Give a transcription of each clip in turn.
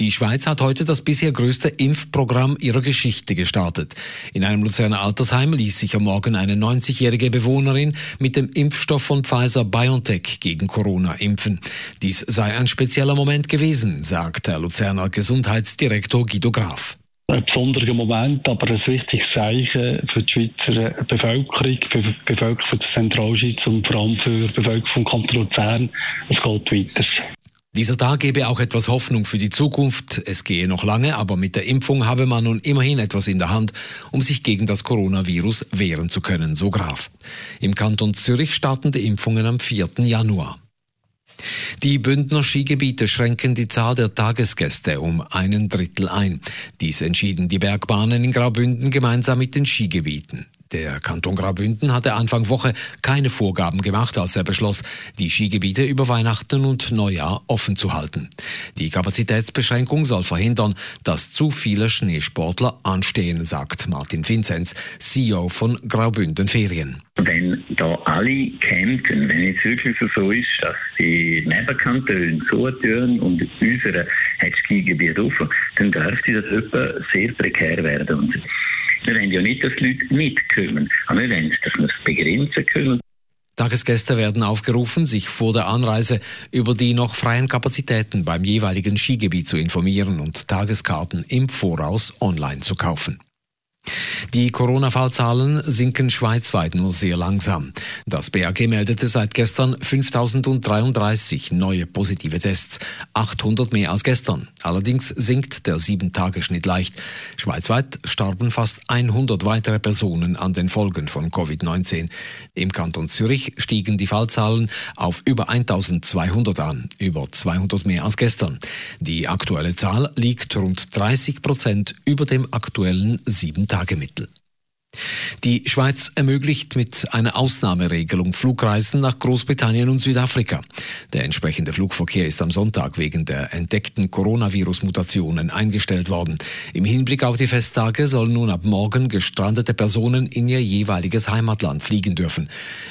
Die Schweiz hat heute das bisher größte Impfprogramm ihrer Geschichte gestartet. In einem Luzerner Altersheim ließ sich am Morgen eine 90-jährige Bewohnerin mit dem Impfstoff von Pfizer BioNTech gegen Corona impfen. Dies sei ein spezieller Moment gewesen, sagt der Luzerner Gesundheitsdirektor Guido Graf ein besonderer Moment, aber ein wichtiges Zeichen für die Schweizer Bevölkerung, für die Bevölkerung der Zentralschweiz und vor allem für die Bevölkerung vom Kanton Luzern. Es geht weiter. Dieser Tag gebe auch etwas Hoffnung für die Zukunft. Es gehe noch lange, aber mit der Impfung habe man nun immerhin etwas in der Hand, um sich gegen das Coronavirus wehren zu können, so Graf. Im Kanton Zürich starten die Impfungen am 4. Januar. Die Bündner Skigebiete schränken die Zahl der Tagesgäste um einen Drittel ein. Dies entschieden die Bergbahnen in Graubünden gemeinsam mit den Skigebieten. Der Kanton Graubünden hatte Anfang Woche keine Vorgaben gemacht, als er beschloss, die Skigebiete über Weihnachten und Neujahr offen zu halten. Die Kapazitätsbeschränkung soll verhindern, dass zu viele Schneesportler anstehen, sagt Martin Vinzenz, CEO von Graubünden Ferien. Wenn da alle campen, wenn es wirklich so ist, dass die Nebenkantone zutun und unsere hat Skigebiet offen, dann dürfte das etwa sehr prekär werden. Wir wollen ja nicht, dass die Leute mitkommen, aber wir wollen, dass wir es begrenzen können. Tagesgäste werden aufgerufen, sich vor der Anreise über die noch freien Kapazitäten beim jeweiligen Skigebiet zu informieren und Tageskarten im Voraus online zu kaufen. Die Corona-Fallzahlen sinken schweizweit nur sehr langsam. Das BAG meldete seit gestern 5033 neue positive Tests, 800 mehr als gestern. Allerdings sinkt der 7-Tage-Schnitt leicht. Schweizweit starben fast 100 weitere Personen an den Folgen von Covid-19. Im Kanton Zürich stiegen die Fallzahlen auf über 1200 an, über 200 mehr als gestern. Die aktuelle Zahl liegt rund 30 Prozent über dem aktuellen 7 Tagemittel. Die Schweiz ermöglicht mit einer Ausnahmeregelung Flugreisen nach Großbritannien und Südafrika. Der entsprechende Flugverkehr ist am Sonntag wegen der entdeckten Coronavirus-Mutationen eingestellt worden. Im Hinblick auf die Festtage sollen nun ab morgen gestrandete Personen in ihr jeweiliges Heimatland fliegen dürfen.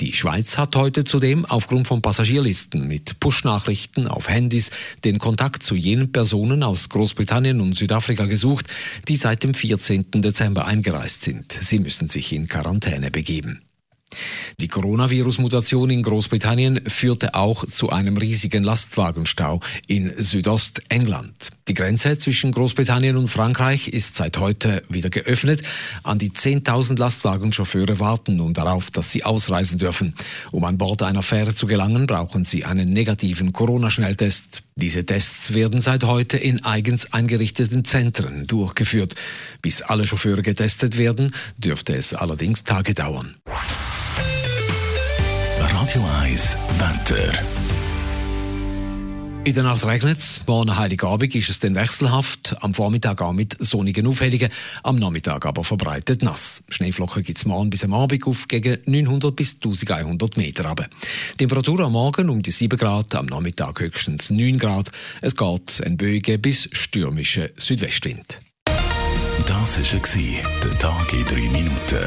Die Schweiz hat heute zudem aufgrund von Passagierlisten mit Push-Nachrichten auf Handys den Kontakt zu jenen Personen aus Großbritannien und Südafrika gesucht, die seit dem 14. Dezember eingereist sind. Sie müssen sich in Quarantäne begeben. Die Coronavirus-Mutation in Großbritannien führte auch zu einem riesigen Lastwagenstau in Südostengland. Die Grenze zwischen Großbritannien und Frankreich ist seit heute wieder geöffnet. An die 10.000 Lastwagenchauffeure warten nun darauf, dass sie ausreisen dürfen. Um an Bord einer Fähre zu gelangen, brauchen sie einen negativen Corona-Schnelltest. Diese Tests werden seit heute in eigens eingerichteten Zentren durchgeführt. Bis alle Chauffeure getestet werden, dürfte es allerdings Tage dauern. Radio 1 Wetter. In der Nacht regnet es. Morgen Heiligabend ist es dann wechselhaft. Am Vormittag auch mit sonnigen Aufhellungen. Am Nachmittag aber verbreitet nass. Schneeflocken gibt es morgen bis am Abend auf gegen 900 bis 1100 Meter runter. Temperatur am Morgen um die 7 Grad, am Nachmittag höchstens 9 Grad. Es geht ein böiger bis stürmischer Südwestwind. Das war der Tag in 3 Minuten.